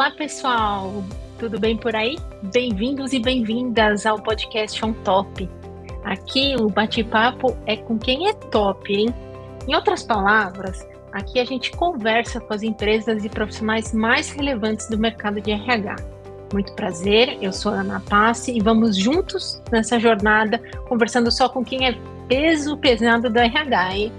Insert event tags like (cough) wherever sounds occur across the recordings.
Olá, pessoal! Tudo bem por aí? Bem-vindos e bem-vindas ao podcast On Top. Aqui o bate-papo é com quem é top, hein? Em outras palavras, aqui a gente conversa com as empresas e profissionais mais relevantes do mercado de RH. Muito prazer, eu sou Ana Passe e vamos juntos nessa jornada conversando só com quem é peso pesado do RH, hein?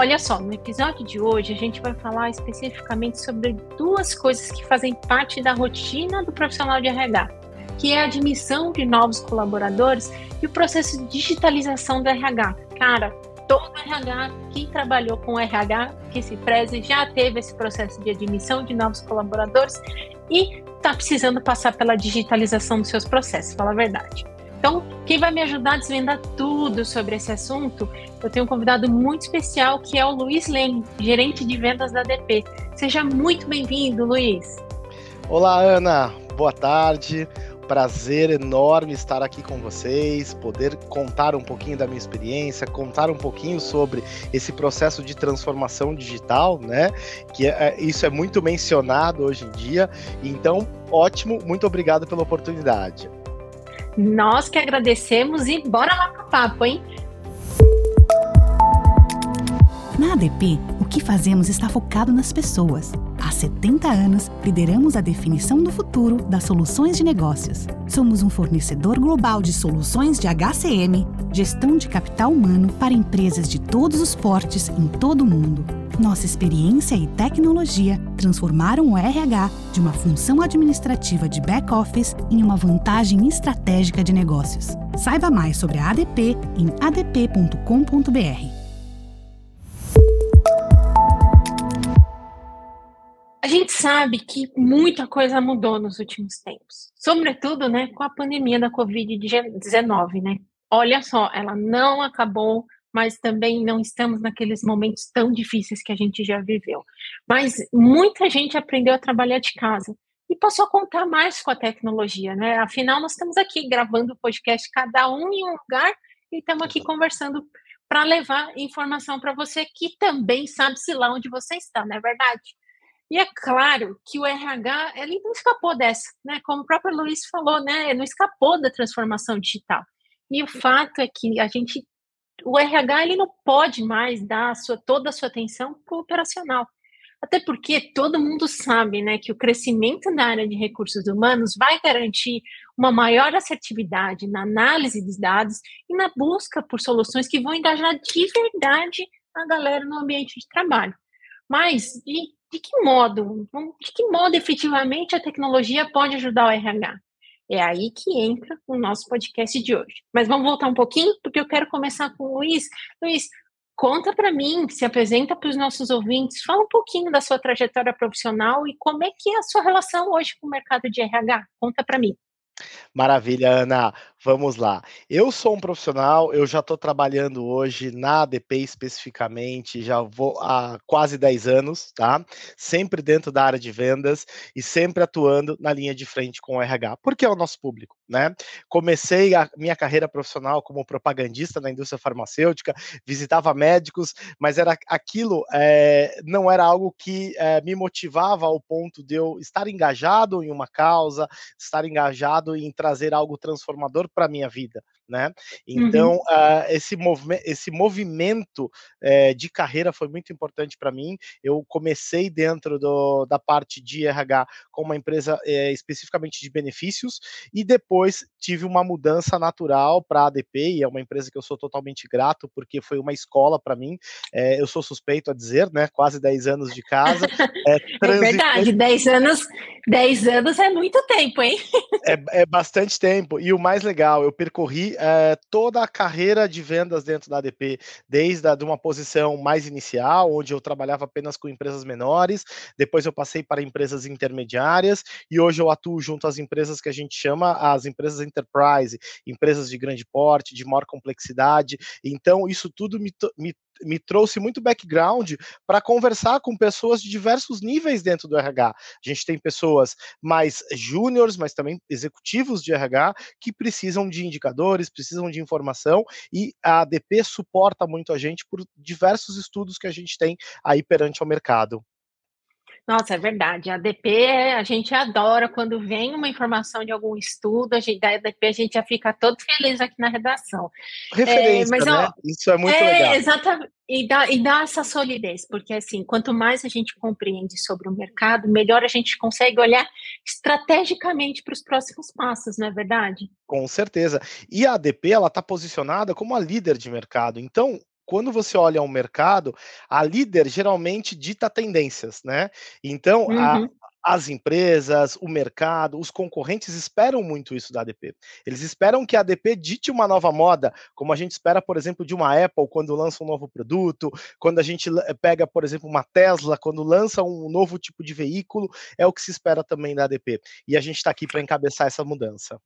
Olha só, no episódio de hoje a gente vai falar especificamente sobre duas coisas que fazem parte da rotina do profissional de RH, que é a admissão de novos colaboradores e o processo de digitalização do RH. Cara, todo RH que trabalhou com RH, que se preze, já teve esse processo de admissão de novos colaboradores e está precisando passar pela digitalização dos seus processos, fala a verdade. Então, quem vai me ajudar a desvendar tudo sobre esse assunto, eu tenho um convidado muito especial que é o Luiz Leme, gerente de vendas da DP. Seja muito bem-vindo, Luiz. Olá, Ana. Boa tarde. Prazer enorme estar aqui com vocês, poder contar um pouquinho da minha experiência, contar um pouquinho sobre esse processo de transformação digital, né? Que é, é isso é muito mencionado hoje em dia. Então, ótimo, muito obrigado pela oportunidade. Nós que agradecemos e bora lá pro papo, hein? Na ADP, o que fazemos está focado nas pessoas. Há 70 anos, lideramos a definição do futuro das soluções de negócios. Somos um fornecedor global de soluções de HCM, gestão de capital humano para empresas de todos os portes em todo o mundo nossa experiência e tecnologia transformaram o RH de uma função administrativa de back-office em uma vantagem estratégica de negócios. Saiba mais sobre a ADP em adp.com.br. A gente sabe que muita coisa mudou nos últimos tempos, sobretudo, né, com a pandemia da Covid-19, né? Olha só, ela não acabou mas também não estamos naqueles momentos tão difíceis que a gente já viveu. Mas muita gente aprendeu a trabalhar de casa e passou a contar mais com a tecnologia, né? Afinal, nós estamos aqui gravando o podcast, cada um em um lugar, e estamos aqui conversando para levar informação para você que também sabe-se lá onde você está, não é verdade? E é claro que o RH, ele não escapou dessa, né? Como o próprio Luiz falou, né? Não escapou da transformação digital. E o fato é que a gente o RH ele não pode mais dar a sua, toda a sua atenção para o operacional. Até porque todo mundo sabe né, que o crescimento na área de recursos humanos vai garantir uma maior assertividade na análise dos dados e na busca por soluções que vão engajar de verdade a galera no ambiente de trabalho. Mas de, de que modo? De que modo efetivamente a tecnologia pode ajudar o RH? É aí que entra o nosso podcast de hoje. Mas vamos voltar um pouquinho, porque eu quero começar com o Luiz. Luiz, conta para mim, se apresenta para os nossos ouvintes, fala um pouquinho da sua trajetória profissional e como é que é a sua relação hoje com o mercado de RH. Conta para mim. Maravilha, Ana. Vamos lá. Eu sou um profissional, eu já estou trabalhando hoje na ADP especificamente, já vou há quase 10 anos, tá? Sempre dentro da área de vendas e sempre atuando na linha de frente com o RH, porque é o nosso público, né? Comecei a minha carreira profissional como propagandista na indústria farmacêutica, visitava médicos, mas era aquilo é, não era algo que é, me motivava ao ponto de eu estar engajado em uma causa, estar engajado em trazer algo transformador para minha vida, né? Então, uhum. uh, esse, movimento, esse movimento uh, de carreira foi muito importante para mim. Eu comecei dentro do, da parte de RH com uma empresa uh, especificamente de benefícios e depois tive uma mudança natural para a ADP, e é uma empresa que eu sou totalmente grato porque foi uma escola para mim. eu sou suspeito a dizer, né? Quase 10 anos de casa. (laughs) é verdade, 10 anos, 10 anos é muito tempo, hein? é, é bastante tempo. E o mais legal, eu percorri é, toda a carreira de vendas dentro da ADP, desde a, de uma posição mais inicial, onde eu trabalhava apenas com empresas menores, depois eu passei para empresas intermediárias e hoje eu atuo junto às empresas que a gente chama as empresas enterprise, empresas de grande porte, de maior complexidade. Então, isso tudo me, me me trouxe muito background para conversar com pessoas de diversos níveis dentro do RH. A gente tem pessoas mais júniores, mas também executivos de RH que precisam de indicadores, precisam de informação e a ADP suporta muito a gente por diversos estudos que a gente tem aí perante ao mercado. Nossa, é verdade. A ADP, a gente adora quando vem uma informação de algum estudo, a gente, da ADP a gente já fica todo feliz aqui na redação. Referência, é, mas, né? Ó, Isso é muito é, legal. Exatamente. E dá, e dá essa solidez, porque assim, quanto mais a gente compreende sobre o mercado, melhor a gente consegue olhar estrategicamente para os próximos passos, não é verdade? Com certeza. E a ADP, ela está posicionada como a líder de mercado. Então, quando você olha o mercado, a líder geralmente dita tendências, né? Então, uhum. a, as empresas, o mercado, os concorrentes esperam muito isso da ADP. Eles esperam que a ADP dite uma nova moda, como a gente espera, por exemplo, de uma Apple quando lança um novo produto, quando a gente pega, por exemplo, uma Tesla quando lança um novo tipo de veículo, é o que se espera também da ADP. E a gente está aqui para encabeçar essa mudança.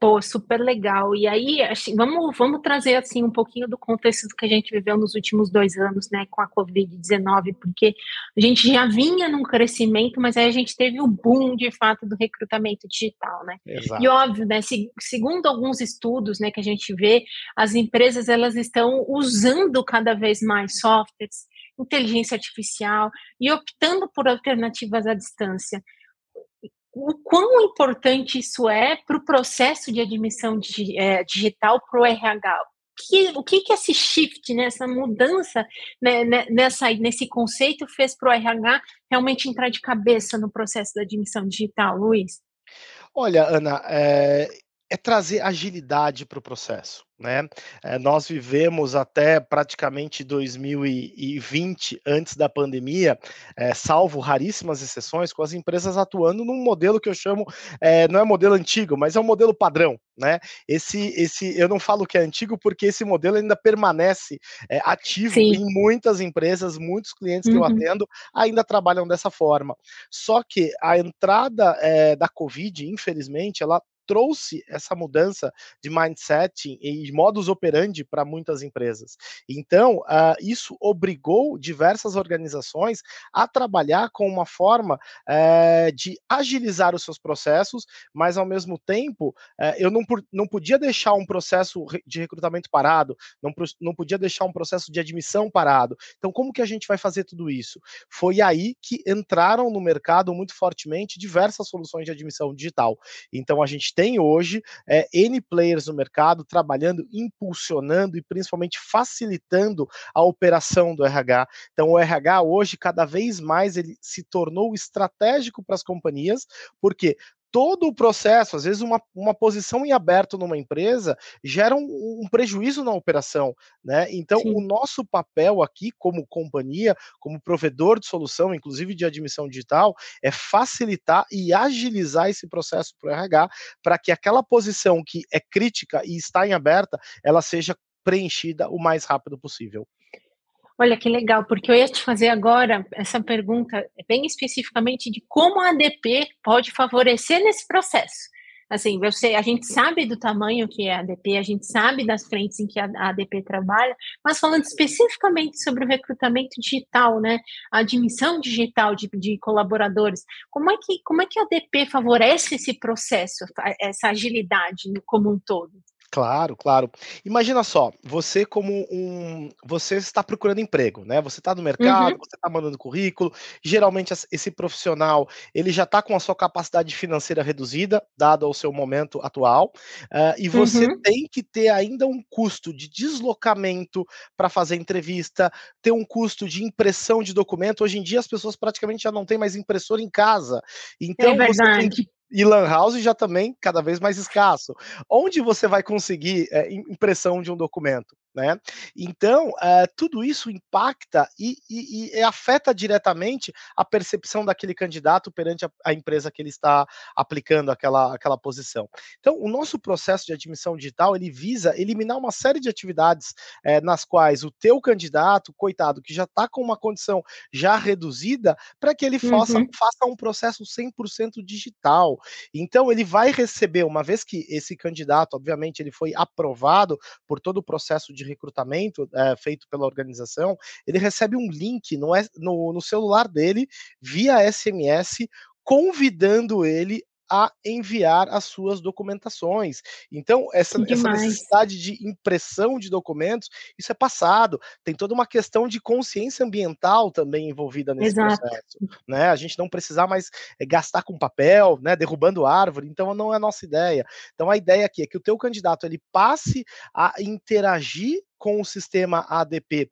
Pô, super legal. E aí, assim, vamos, vamos trazer assim um pouquinho do contexto do que a gente viveu nos últimos dois anos, né, com a Covid-19, porque a gente já vinha num crescimento, mas aí a gente teve o boom de fato do recrutamento digital, né? Exato. E óbvio, né, se, segundo alguns estudos, né, que a gente vê, as empresas elas estão usando cada vez mais softwares, inteligência artificial e optando por alternativas à distância o quão importante isso é para o processo de admissão de, é, digital para o RH? Que, o que, que esse shift, né, essa mudança né, né nessa, nesse conceito fez para o RH realmente entrar de cabeça no processo da admissão digital, Luiz? Olha, Ana, é, é trazer agilidade para o processo. Né? É, nós vivemos até praticamente 2020, antes da pandemia, é, salvo raríssimas exceções, com as empresas atuando num modelo que eu chamo, é, não é modelo antigo, mas é um modelo padrão. Né? Esse, esse, eu não falo que é antigo porque esse modelo ainda permanece ativo Sim. em muitas empresas, muitos clientes que uhum. eu atendo ainda trabalham dessa forma. Só que a entrada da Covid, infelizmente, ela trouxe essa mudança de mindset e modus operandi para muitas empresas. Então, uh, isso obrigou diversas organizações a trabalhar com uma forma uh, de agilizar os seus processos, mas ao mesmo tempo, uh, eu não, não podia deixar um processo de recrutamento parado, não, não podia deixar um processo de admissão parado. Então, como que a gente vai fazer tudo isso? Foi aí que entraram no mercado muito fortemente diversas soluções de admissão digital. Então, a gente tem hoje é, N players no mercado trabalhando, impulsionando e principalmente facilitando a operação do RH. Então, o RH hoje, cada vez mais, ele se tornou estratégico para as companhias, porque todo o processo, às vezes uma, uma posição em aberto numa empresa gera um, um prejuízo na operação, né? Então, Sim. o nosso papel aqui como companhia, como provedor de solução, inclusive de admissão digital, é facilitar e agilizar esse processo para o RH, para que aquela posição que é crítica e está em aberta, ela seja preenchida o mais rápido possível. Olha que legal, porque eu ia te fazer agora essa pergunta bem especificamente de como a ADP pode favorecer nesse processo. Assim, você, a gente sabe do tamanho que é a ADP, a gente sabe das frentes em que a ADP trabalha, mas falando especificamente sobre o recrutamento digital, né, a admissão digital de, de colaboradores, como é que como é que a ADP favorece esse processo, essa agilidade como um todo? Claro, claro. Imagina só, você como um, você está procurando emprego, né? Você está no mercado, uhum. você está mandando currículo. Geralmente esse profissional ele já está com a sua capacidade financeira reduzida, dado ao seu momento atual, uh, e você uhum. tem que ter ainda um custo de deslocamento para fazer entrevista, ter um custo de impressão de documento. Hoje em dia as pessoas praticamente já não têm mais impressora em casa, então é você tem que e Lan House já também cada vez mais escasso. Onde você vai conseguir é, impressão de um documento? Né? Então, uh, tudo isso impacta e, e, e, afeta diretamente a percepção daquele candidato perante a, a, empresa que ele está aplicando aquela, aquela posição. Então, o nosso processo de admissão digital ele visa eliminar uma série de atividades eh, nas quais o teu candidato, coitado, que já está com uma condição já reduzida, para que ele uhum. faça, faça um processo 100% digital. Então, ele vai receber, uma vez que esse candidato, obviamente, ele foi aprovado por todo o processo de recrutamento é, feito pela organização, ele recebe um link no, no, no celular dele via SMS convidando ele a enviar as suas documentações. Então, essa, essa necessidade de impressão de documentos, isso é passado. Tem toda uma questão de consciência ambiental também envolvida nesse Exato. processo. Né? A gente não precisar mais é, gastar com papel, né, derrubando árvore, então não é a nossa ideia. Então a ideia aqui é que o teu candidato ele passe a interagir com o sistema ADP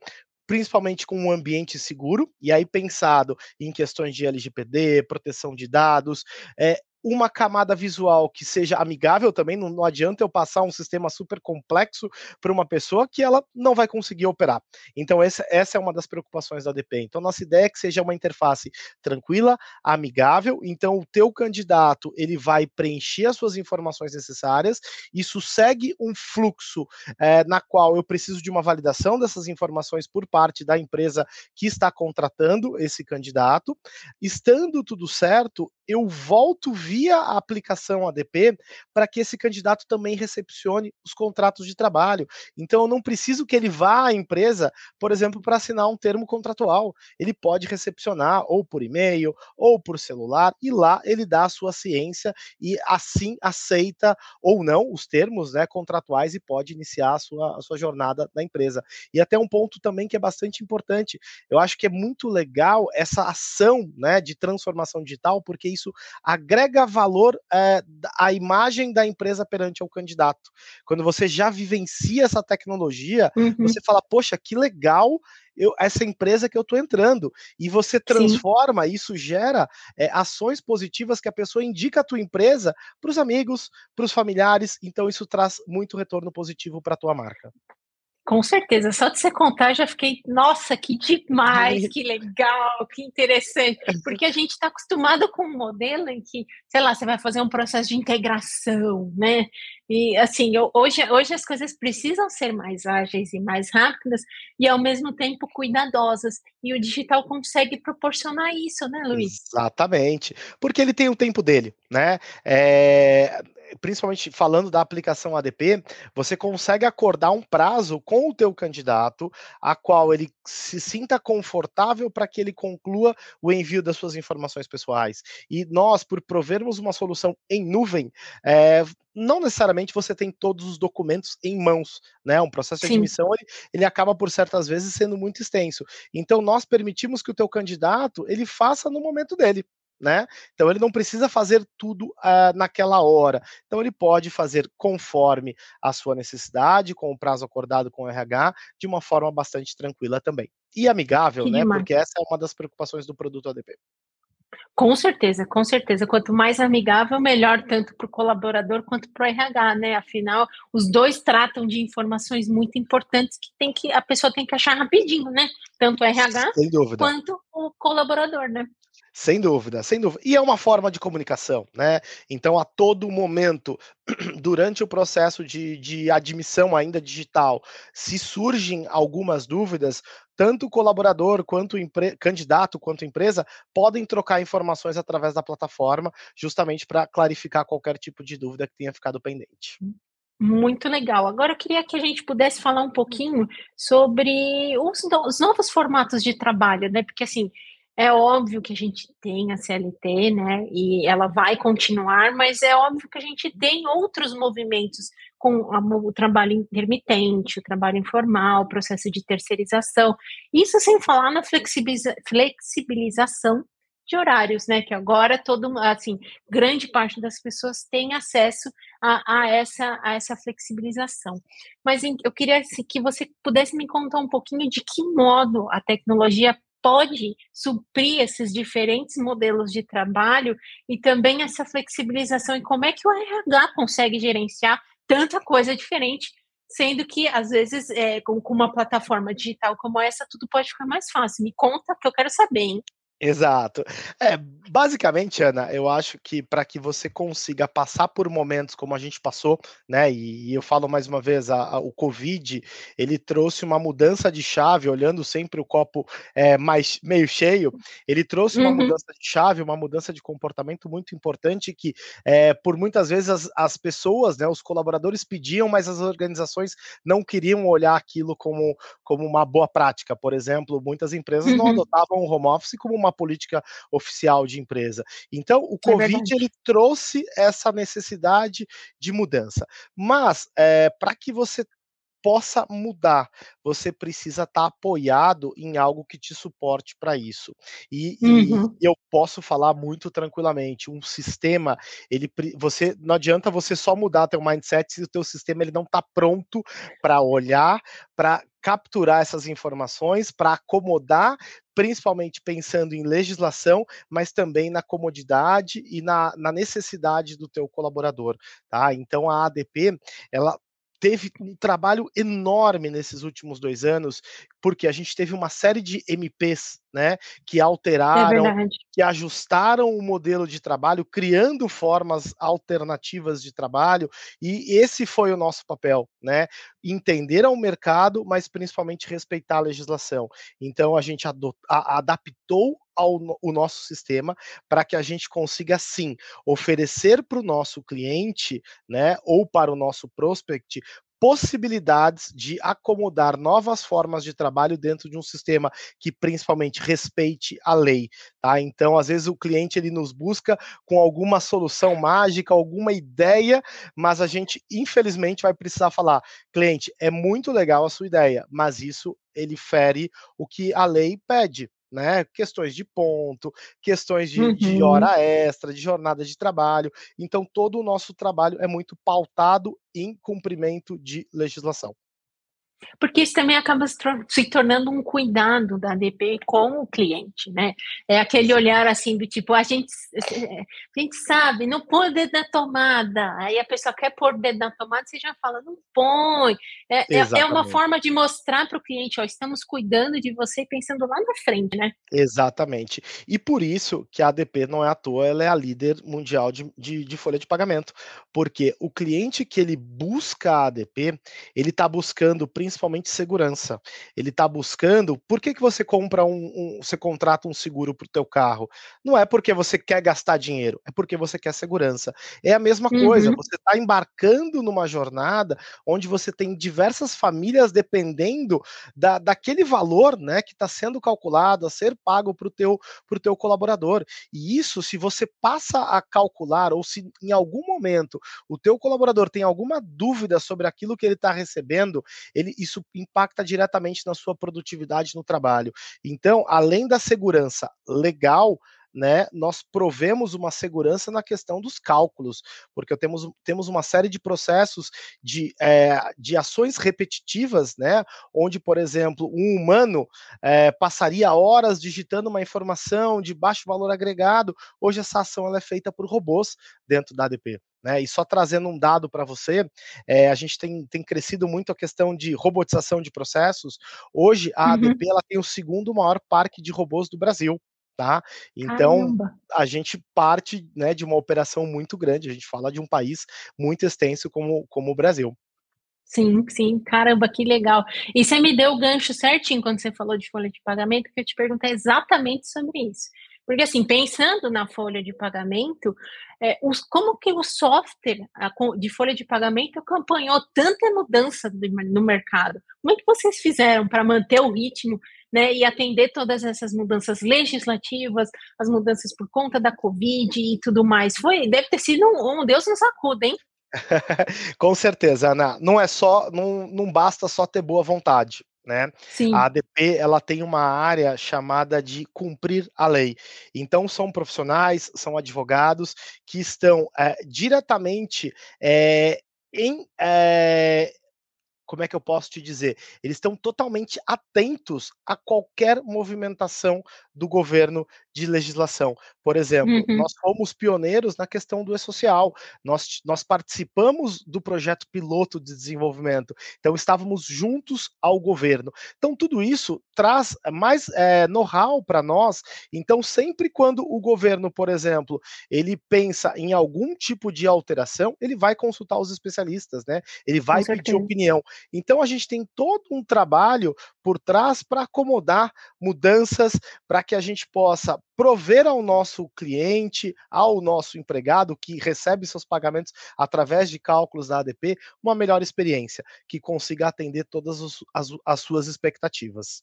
principalmente com um ambiente seguro, e aí pensado em questões de LGPD, proteção de dados, é, uma camada visual que seja amigável também, não, não adianta eu passar um sistema super complexo para uma pessoa que ela não vai conseguir operar. Então, essa, essa é uma das preocupações da DP. Então, nossa ideia é que seja uma interface tranquila, amigável, então o teu candidato, ele vai preencher as suas informações necessárias, isso segue um fluxo é, na qual eu preciso de uma validação dessas informações por parte da empresa que está contratando esse candidato. Estando tudo certo, eu volto via a aplicação ADP para que esse candidato também recepcione os contratos de trabalho. Então, eu não preciso que ele vá à empresa, por exemplo, para assinar um termo contratual. Ele pode recepcionar ou por e-mail ou por celular e lá ele dá a sua ciência e assim aceita ou não os termos né, contratuais e pode iniciar a sua, a sua jornada na empresa. E até um ponto também que é bastante importante. Eu acho que é muito legal essa ação né, de transformação digital, porque isso agrega valor é, à imagem da empresa perante ao candidato. Quando você já vivencia essa tecnologia, uhum. você fala, poxa, que legal eu, essa empresa que eu estou entrando. E você transforma, Sim. isso gera é, ações positivas que a pessoa indica a tua empresa para os amigos, para os familiares. Então, isso traz muito retorno positivo para a tua marca. Com certeza, só de você contar, já fiquei, nossa, que demais, que legal, que interessante, porque a gente está acostumado com um modelo em que, sei lá, você vai fazer um processo de integração, né? E assim, eu, hoje, hoje as coisas precisam ser mais ágeis e mais rápidas e ao mesmo tempo cuidadosas. E o digital consegue proporcionar isso, né, Luiz? Exatamente, porque ele tem o tempo dele, né? É, principalmente falando da aplicação ADP, você consegue acordar um prazo com o teu candidato, a qual ele se sinta confortável para que ele conclua o envio das suas informações pessoais. E nós, por provermos uma solução em nuvem, é, não necessariamente você tem todos os documentos em mãos, né? Um processo de admissão ele, ele acaba por certas vezes sendo muito extenso. Então nós permitimos que o teu candidato ele faça no momento dele né? Então ele não precisa fazer tudo uh, naquela hora. Então ele pode fazer conforme a sua necessidade, com o prazo acordado com o RH, de uma forma bastante tranquila também. E amigável, que né? Demais. Porque essa é uma das preocupações do produto ADP. Com certeza, com certeza. Quanto mais amigável, melhor, tanto para o colaborador quanto para o RH, né? Afinal, os dois tratam de informações muito importantes que, tem que a pessoa tem que achar rapidinho, né? Tanto o RH quanto o colaborador, né? Sem dúvida, sem dúvida. E é uma forma de comunicação, né? Então, a todo momento, (clears throat) durante o processo de, de admissão ainda digital, se surgem algumas dúvidas, tanto o colaborador quanto o candidato quanto empresa podem trocar informações através da plataforma, justamente para clarificar qualquer tipo de dúvida que tenha ficado pendente. Muito legal. Agora eu queria que a gente pudesse falar um pouquinho sobre os, os novos formatos de trabalho, né? Porque assim, é óbvio que a gente tem a CLT, né, e ela vai continuar, mas é óbvio que a gente tem outros movimentos com a, o trabalho intermitente, o trabalho informal, o processo de terceirização. Isso sem falar na flexibiliza, flexibilização de horários, né? Que agora todo, assim, grande parte das pessoas tem acesso a, a essa, a essa flexibilização. Mas eu queria assim, que você pudesse me contar um pouquinho de que modo a tecnologia pode suprir esses diferentes modelos de trabalho e também essa flexibilização e como é que o RH consegue gerenciar tanta coisa diferente, sendo que às vezes é, com, uma plataforma digital como essa tudo pode ficar mais fácil. Me conta que eu quero saber, hein? Exato. É, basicamente, Ana, eu acho que para que você consiga passar por momentos como a gente passou, né? E, e eu falo mais uma vez, a, a, o Covid ele trouxe uma mudança de chave, olhando sempre o copo é, mais meio cheio, ele trouxe uma uhum. mudança de chave, uma mudança de comportamento muito importante que, é, por muitas vezes, as, as pessoas, né, os colaboradores pediam, mas as organizações não queriam olhar aquilo como, como uma boa prática. Por exemplo, muitas empresas uhum. não adotavam o home office como uma uma política oficial de empresa. Então, o Covid é ele trouxe essa necessidade de mudança. Mas, é, para que você possa mudar. Você precisa estar tá apoiado em algo que te suporte para isso. E, uhum. e, eu posso falar muito tranquilamente, um sistema, ele você não adianta você só mudar teu mindset se o teu sistema ele não está pronto para olhar, para capturar essas informações, para acomodar, principalmente pensando em legislação, mas também na comodidade e na, na necessidade do teu colaborador, tá? Então a ADP, ela teve um trabalho enorme nesses últimos dois anos, porque a gente teve uma série de MPs, né, que é alteraram, é que ajustaram o modelo de trabalho, criando formas alternativas de trabalho, e esse foi o nosso papel, né, entender o mercado, mas principalmente respeitar a legislação. Então a gente a, adaptou ao o nosso sistema para que a gente consiga sim oferecer para o nosso cliente, né, ou para o nosso prospect possibilidades de acomodar novas formas de trabalho dentro de um sistema que principalmente respeite a lei, tá? Então, às vezes o cliente ele nos busca com alguma solução mágica, alguma ideia, mas a gente infelizmente vai precisar falar, cliente, é muito legal a sua ideia, mas isso ele fere o que a lei pede, né? Questões de ponto, questões de, uhum. de, hora extra, de jornada de trabalho. Então, todo o nosso trabalho é muito pautado em cumprimento de legislação. Porque isso também acaba se tornando um cuidado da ADP com o cliente, né? É aquele olhar assim do tipo, a gente, a gente sabe, não põe o dedo na tomada. Aí a pessoa quer pôr o dedo na tomada, você já fala, não põe. É, é, é uma forma de mostrar para o cliente, ó, estamos cuidando de você pensando lá na frente, né? Exatamente. E por isso que a ADP não é à toa, ela é a líder mundial de, de, de folha de pagamento. Porque o cliente que ele busca a ADP, ele está buscando principalmente principalmente segurança. Ele está buscando. Por que, que você compra um, um você contrata um seguro para o teu carro? Não é porque você quer gastar dinheiro, é porque você quer segurança. É a mesma uhum. coisa. Você está embarcando numa jornada onde você tem diversas famílias dependendo da, daquele valor, né, que está sendo calculado a ser pago para o teu pro teu colaborador. E isso, se você passa a calcular ou se em algum momento o teu colaborador tem alguma dúvida sobre aquilo que ele está recebendo, ele isso impacta diretamente na sua produtividade no trabalho. Então, além da segurança legal, né, nós provemos uma segurança na questão dos cálculos, porque temos, temos uma série de processos de, é, de ações repetitivas, né, onde, por exemplo, um humano é, passaria horas digitando uma informação de baixo valor agregado, hoje essa ação ela é feita por robôs dentro da ADP. Né? E só trazendo um dado para você, é, a gente tem, tem crescido muito a questão de robotização de processos. Hoje, a uhum. ADP ela tem o segundo maior parque de robôs do Brasil. Tá? Então, Caramba. a gente parte né, de uma operação muito grande, a gente fala de um país muito extenso como, como o Brasil. Sim, sim, caramba, que legal. E você me deu o gancho certinho quando você falou de folha de pagamento, que eu te perguntei exatamente sobre isso. Porque, assim, pensando na folha de pagamento, é, os, como que o software a, de folha de pagamento acompanhou tanta mudança no mercado? Como é que vocês fizeram para manter o ritmo né, e atender todas essas mudanças legislativas, as mudanças por conta da Covid e tudo mais? Foi, deve ter sido um, um Deus nos acuda, hein? (laughs) Com certeza, Ana. Não é só, não, não basta só ter boa vontade né? Sim. A ADP ela tem uma área chamada de cumprir a lei. Então são profissionais, são advogados que estão é, diretamente é, em é, como é que eu posso te dizer? Eles estão totalmente atentos a qualquer movimentação do governo de legislação. Por exemplo, uhum. nós fomos pioneiros na questão do e-social, nós, nós participamos do projeto piloto de desenvolvimento, então estávamos juntos ao governo. Então, tudo isso traz mais é, know-how para nós. Então, sempre quando o governo, por exemplo, ele pensa em algum tipo de alteração, ele vai consultar os especialistas, né? Ele vai pedir opinião. Então, a gente tem todo um trabalho por trás para acomodar mudanças, para que a gente possa prover ao nosso cliente, ao nosso empregado que recebe seus pagamentos através de cálculos da ADP, uma melhor experiência, que consiga atender todas as, as suas expectativas.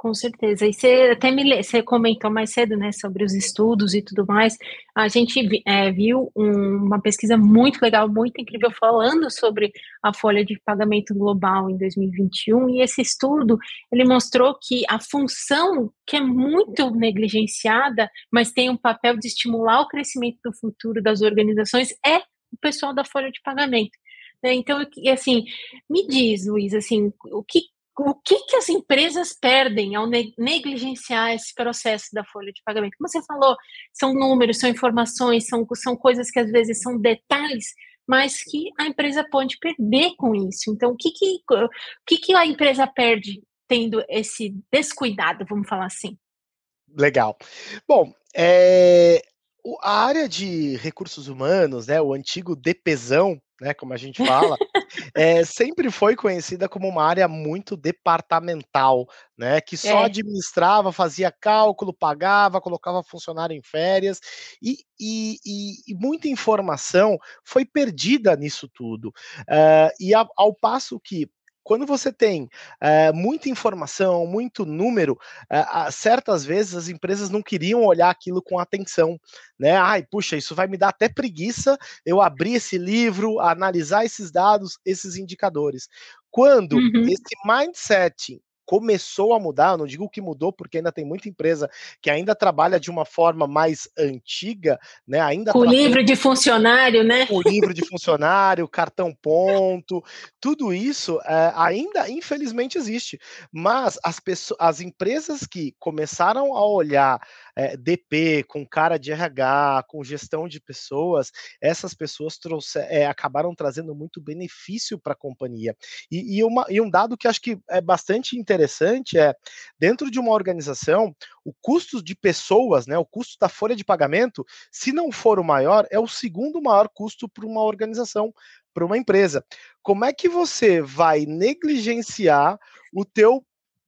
Com certeza. E você até me você comentou mais cedo, né, sobre os estudos e tudo mais. A gente é, viu um, uma pesquisa muito legal, muito incrível, falando sobre a folha de pagamento global em 2021. E esse estudo ele mostrou que a função que é muito negligenciada, mas tem um papel de estimular o crescimento do futuro das organizações, é o pessoal da folha de pagamento. Né? Então, assim, me diz, Luiz, assim, o que o que, que as empresas perdem ao negligenciar esse processo da folha de pagamento? Como você falou, são números, são informações, são, são coisas que às vezes são detalhes, mas que a empresa pode perder com isso. Então, o que, que, o que, que a empresa perde tendo esse descuidado, vamos falar assim? Legal. Bom, é, a área de recursos humanos, né, o antigo DPzão, né, como a gente fala, é, sempre foi conhecida como uma área muito departamental, né, que só é. administrava, fazia cálculo, pagava, colocava funcionário em férias, e, e, e, e muita informação foi perdida nisso tudo. Uh, e ao, ao passo que quando você tem é, muita informação, muito número, é, certas vezes as empresas não queriam olhar aquilo com atenção, né? Ai, puxa, isso vai me dar até preguiça eu abrir esse livro, analisar esses dados, esses indicadores. Quando uhum. esse mindset começou a mudar, eu não digo que mudou, porque ainda tem muita empresa que ainda trabalha de uma forma mais antiga, né? Ainda com livro de funcionário, né? O livro de funcionário, cartão ponto, tudo isso é, ainda, infelizmente, existe. Mas as pessoas, as empresas que começaram a olhar é, eh, DP, com cara de RH, com gestão de pessoas, essas pessoas trouxe, é, acabaram trazendo muito benefício para a companhia. E, e, uma, e um dado que acho que é bastante interessante é, dentro de uma organização, o custo de pessoas, né, o custo da folha de pagamento, se não for o maior, é o segundo maior custo para uma organização, para uma empresa. Como é que você vai negligenciar o teu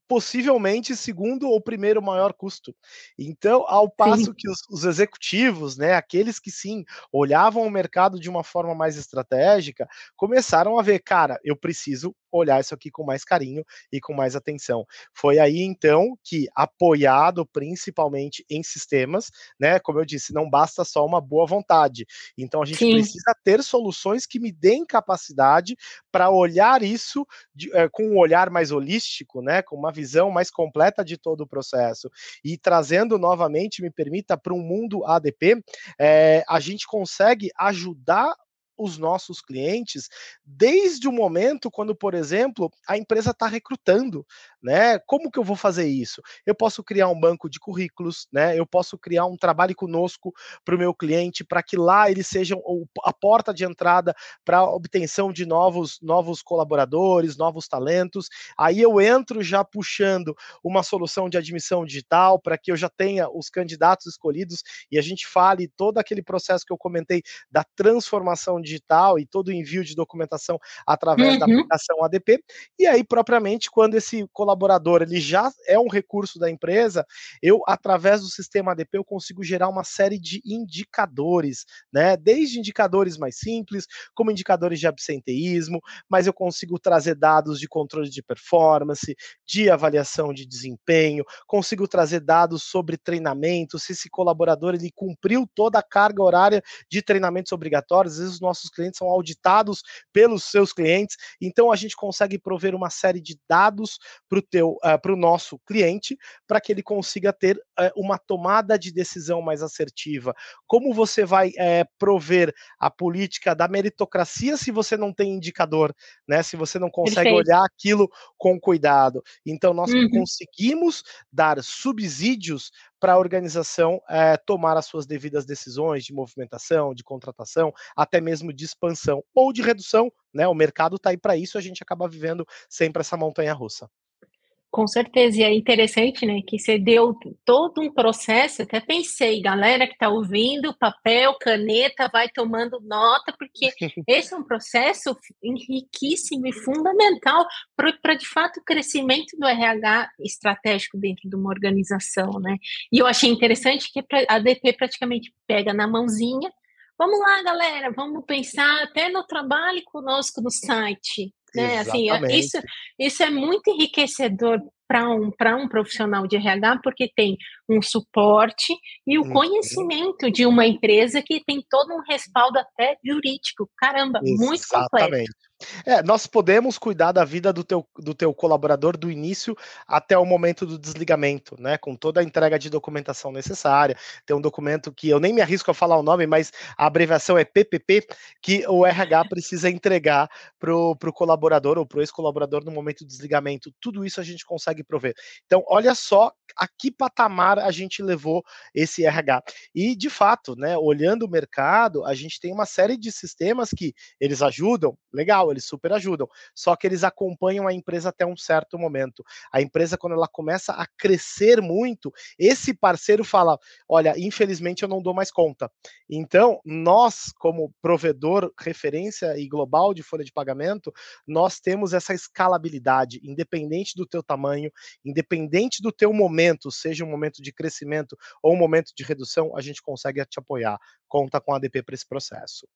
possivelmente segundo ou primeiro maior custo. Então, ao passo sim. que os, os, executivos, né, aqueles que sim olhavam o mercado de uma forma mais estratégica, começaram a ver, cara, eu preciso olhar isso aqui com mais carinho e com mais atenção. Foi aí então que, apoiado principalmente em sistemas, né, como eu disse, não basta só uma boa vontade. Então a gente Sim. precisa ter soluções que me deem capacidade para olhar isso de, é, com um olhar mais holístico, né, com uma visão mais completa de todo o processo. E trazendo novamente, me permita, para um mundo ADP, é, eh, a gente consegue ajudar os nossos clientes desde o momento quando, por exemplo, a empresa está recrutando, né? Como que eu vou fazer isso? Eu posso criar um banco de currículos, né? Eu posso criar um trabalho conosco para o meu cliente, para que lá eles sejam a porta de entrada para a obtenção de novos, novos colaboradores, novos talentos. Aí eu entro já puxando uma solução de admissão digital para que eu já tenha os candidatos escolhidos e a gente fale todo aquele processo que eu comentei da transformação digital e todo o envio de documentação através uhum. da aplicação ADP. E aí, propriamente, quando esse colaborador ele já é um recurso da empresa, eu, através do sistema ADP, eu consigo gerar uma série de indicadores, né? Desde indicadores mais simples, como indicadores de absenteísmo, mas eu consigo trazer dados de controle de performance, de avaliação de desempenho, consigo trazer dados sobre treinamento, se esse colaborador ele cumpriu toda a carga horária de treinamentos obrigatórios, às vezes nossos clientes são auditados pelos seus clientes, então a gente consegue prover uma série de dados para o para o nosso cliente, para que ele consiga ter uh, uma tomada de decisão mais assertiva. Como você vai uh, prover a política da meritocracia se você não tem indicador, né? Se você não consegue Perfeito. olhar aquilo com cuidado. Então nós uhum. conseguimos dar subsídios para a organização é, tomar as suas devidas decisões de movimentação, de contratação, até mesmo de expansão ou de redução. Né? O mercado está aí para isso, a gente acaba vivendo sempre essa montanha russa. Com certeza, e é interessante, né, que você deu todo um processo, até pensei, galera que está ouvindo, papel, caneta, vai tomando nota, porque (laughs) esse é um processo riquíssimo e fundamental para, de fato, o crescimento do RH estratégico dentro de uma organização, né, e eu achei interessante que a DP praticamente pega na mãozinha, vamos lá, galera, vamos pensar até no trabalho conosco no site, né? Assim, isso, isso é muito enriquecedor para um, um profissional de RH, porque tem um suporte e o uhum. conhecimento de uma empresa que tem todo um respaldo até jurídico. Caramba, Exatamente. muito completo. É, nós podemos cuidar da vida do teu, do teu colaborador do início até o momento do desligamento, né? Com toda a entrega de documentação necessária. Tem um documento que eu nem me arrisco a falar o nome, mas a abreviação é PPP, que o RH (laughs) precisa entregar para o colaborador ou para o ex-colaborador no momento do desligamento. Tudo isso a gente consegue prover. Então, olha só a que patamar a gente levou esse RH. E, de fato, né, olhando o mercado, a gente tem uma série de sistemas que eles ajudam, legal, eles super ajudam, só que eles acompanham a empresa até um certo momento. A empresa, quando ela começa a crescer muito, esse parceiro fala: olha, infelizmente eu não dou mais conta. Então, nós, como provedor, referência e global de folha de pagamento, nós temos essa escalabilidade, independente do teu tamanho, independente do teu momento, seja um momento de crescimento ou um momento de redução, a gente consegue te apoiar. Conta com a ADP para esse processo.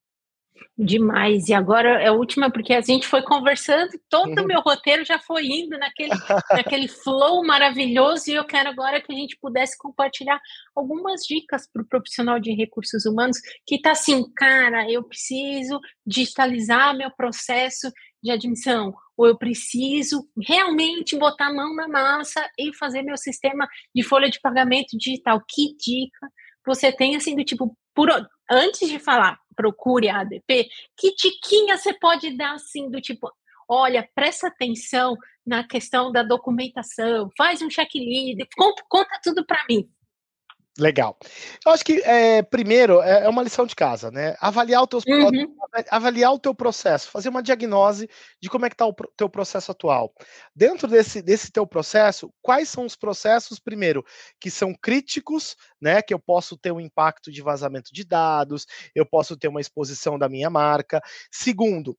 Demais. E agora é a última, porque a gente foi conversando, todo o uhum. meu roteiro já foi indo naquele, (laughs) naquele flow maravilhoso, e eu quero agora que a gente pudesse compartilhar algumas dicas para o profissional de recursos humanos que está assim, cara, eu preciso digitalizar meu processo de admissão, ou eu preciso realmente botar a mão na massa e fazer meu sistema de folha de pagamento digital. Que dica você tem assim do tipo, por, antes de falar procure a ADP, que diquinha você pode dar assim do tipo, olha, presta atenção na questão da documentação, faz um checklist, conta, conta tudo para mim. Legal. Eu acho que, é, primeiro, é, é uma lição de casa, né? Avaliar o, teu, uhum. avaliar o teu processo, fazer uma diagnose de como é que está o teu processo atual. Dentro desse, desse teu processo, quais são os processos, primeiro, que são críticos, né? Que eu posso ter um impacto de vazamento de dados, eu posso ter uma exposição da minha marca. Segundo,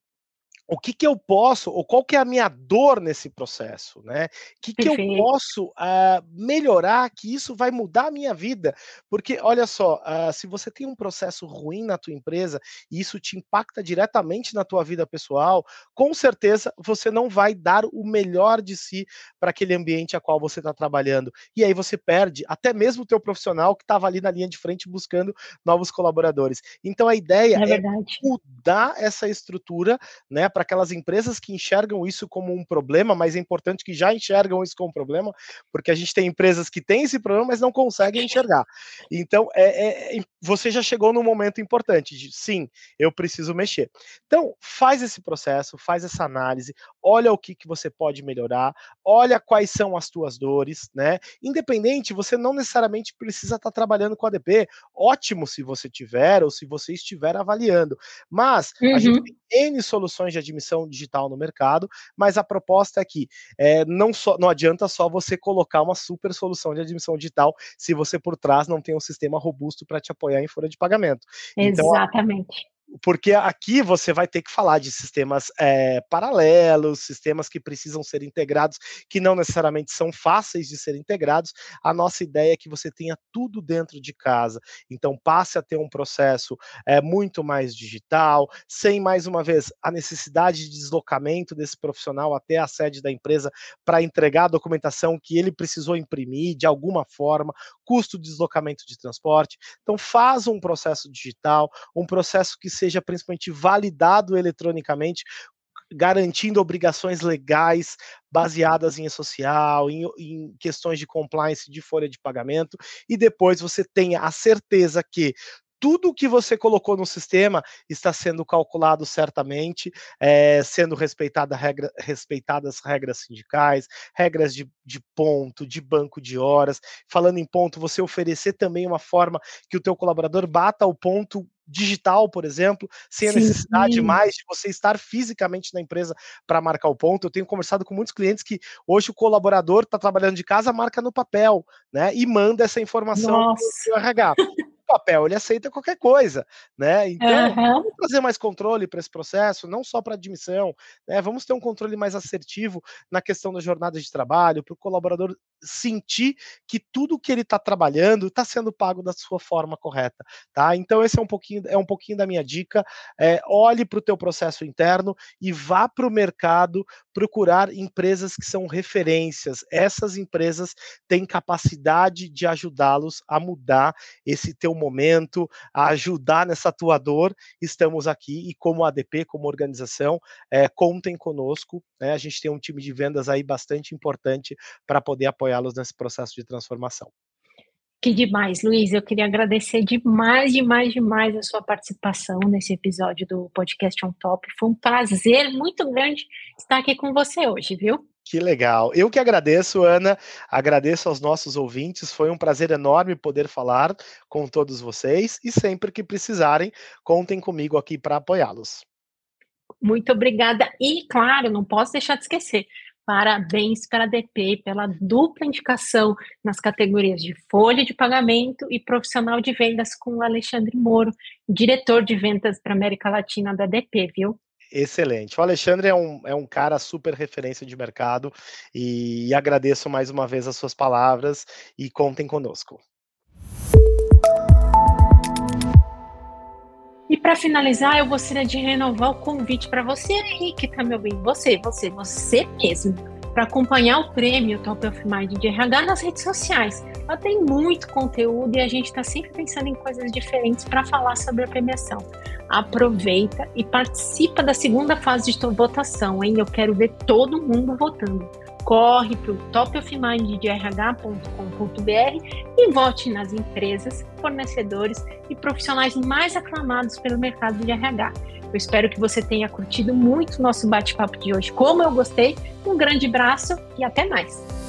o que, que eu posso, ou qual que é a minha dor nesse processo, né? O que, que eu posso uh, melhorar que isso vai mudar a minha vida? Porque, olha só, uh, se você tem um processo ruim na tua empresa e isso te impacta diretamente na tua vida pessoal, com certeza você não vai dar o melhor de si para aquele ambiente a qual você está trabalhando. E aí você perde até mesmo o teu profissional que estava ali na linha de frente buscando novos colaboradores. Então a ideia é, é mudar essa estrutura, né? Para aquelas empresas que enxergam isso como um problema, mas é importante que já enxergam isso como um problema, porque a gente tem empresas que têm esse problema, mas não conseguem enxergar. Então, é, é, você já chegou num momento importante de sim, eu preciso mexer. Então, faz esse processo, faz essa análise, olha o que, que você pode melhorar, olha quais são as tuas dores, né? Independente, você não necessariamente precisa estar tá trabalhando com ADP. Ótimo se você tiver ou se você estiver avaliando. Mas uhum. a gente uhum. tem N soluções de admissão digital no mercado, mas a proposta é que é, não, só, não adianta só você colocar uma super solução de admissão digital se você por trás não tem um sistema robusto para te apoiar em folha de pagamento. Exatamente. Então, porque aqui você vai ter que falar de sistemas é, paralelos, sistemas que precisam ser integrados, que não necessariamente são fáceis de ser integrados. A nossa ideia é que você tenha tudo dentro de casa. Então, passe a ter um processo é, muito mais digital, sem mais uma vez a necessidade de deslocamento desse profissional até a sede da empresa para entregar a documentação que ele precisou imprimir de alguma forma, custo de deslocamento de transporte. Então, faz um processo digital, um processo que seja principalmente validado eletronicamente, garantindo obrigações legais baseadas em social, em, em, questões de compliance de folha de pagamento, e depois você tenha a certeza que tudo que você colocou no sistema está sendo calculado certamente, é, sendo respeitada regra, respeitadas regras sindicais, regras de, de, ponto, de banco de horas. Falando em ponto, você oferecer também uma forma que o teu colaborador bata o ponto digital, por exemplo, sem a Sim. necessidade mais de você estar fisicamente na empresa para marcar o ponto. Eu tenho conversado com muitos clientes que hoje o colaborador está trabalhando de casa, marca no papel, né? E manda essa informação para o RH papel, ele aceita qualquer coisa, né? Então, uhum. vamos trazer mais controle para esse processo, não só para admissão, né? Vamos ter um controle mais assertivo na questão da jornada de trabalho, para o colaborador sentir que tudo que ele está trabalhando está sendo pago da sua forma correta, tá? Então esse é um pouquinho é um pouquinho da minha dica. É, olhe para o teu processo interno e vá para o mercado procurar empresas que são referências. Essas empresas têm capacidade de ajudá-los a mudar esse teu momento, a ajudar nessa tua dor. Estamos aqui e como ADP, como organização, é, contem conosco. Né? A gente tem um time de vendas aí bastante importante para poder apoiá-los nesse processo de transformação. Que demais, Luiz. Eu queria agradecer demais, demais, demais a sua participação nesse episódio do Podcast On Top. Foi um prazer muito grande estar aqui com você hoje, viu? Que legal. Eu que agradeço, Ana. Agradeço aos nossos ouvintes. Foi um prazer enorme poder falar com todos vocês e sempre que precisarem, contem comigo aqui para apoiá-los. Muito obrigada. E, claro, não posso deixar de esquecer. Parabéns para a DP pela dupla indicação nas categorias de folha de pagamento e profissional de vendas com o Alexandre Moro, diretor de vendas para América Latina da DP, viu? Excelente. O Alexandre é um, é um cara super referência de mercado e agradeço mais uma vez as suas palavras e contem conosco. E para finalizar, eu gostaria de renovar o convite para você aí que está me ouvindo, você, você, você mesmo, para acompanhar o prêmio Top of Mind de RH nas redes sociais. Lá tem muito conteúdo e a gente está sempre pensando em coisas diferentes para falar sobre a premiação. Aproveita e participa da segunda fase de votação, hein? Eu quero ver todo mundo votando corre para o topofmind.rh.com.br e vote nas empresas, fornecedores e profissionais mais aclamados pelo mercado de RH. Eu espero que você tenha curtido muito nosso bate-papo de hoje, como eu gostei. Um grande abraço e até mais!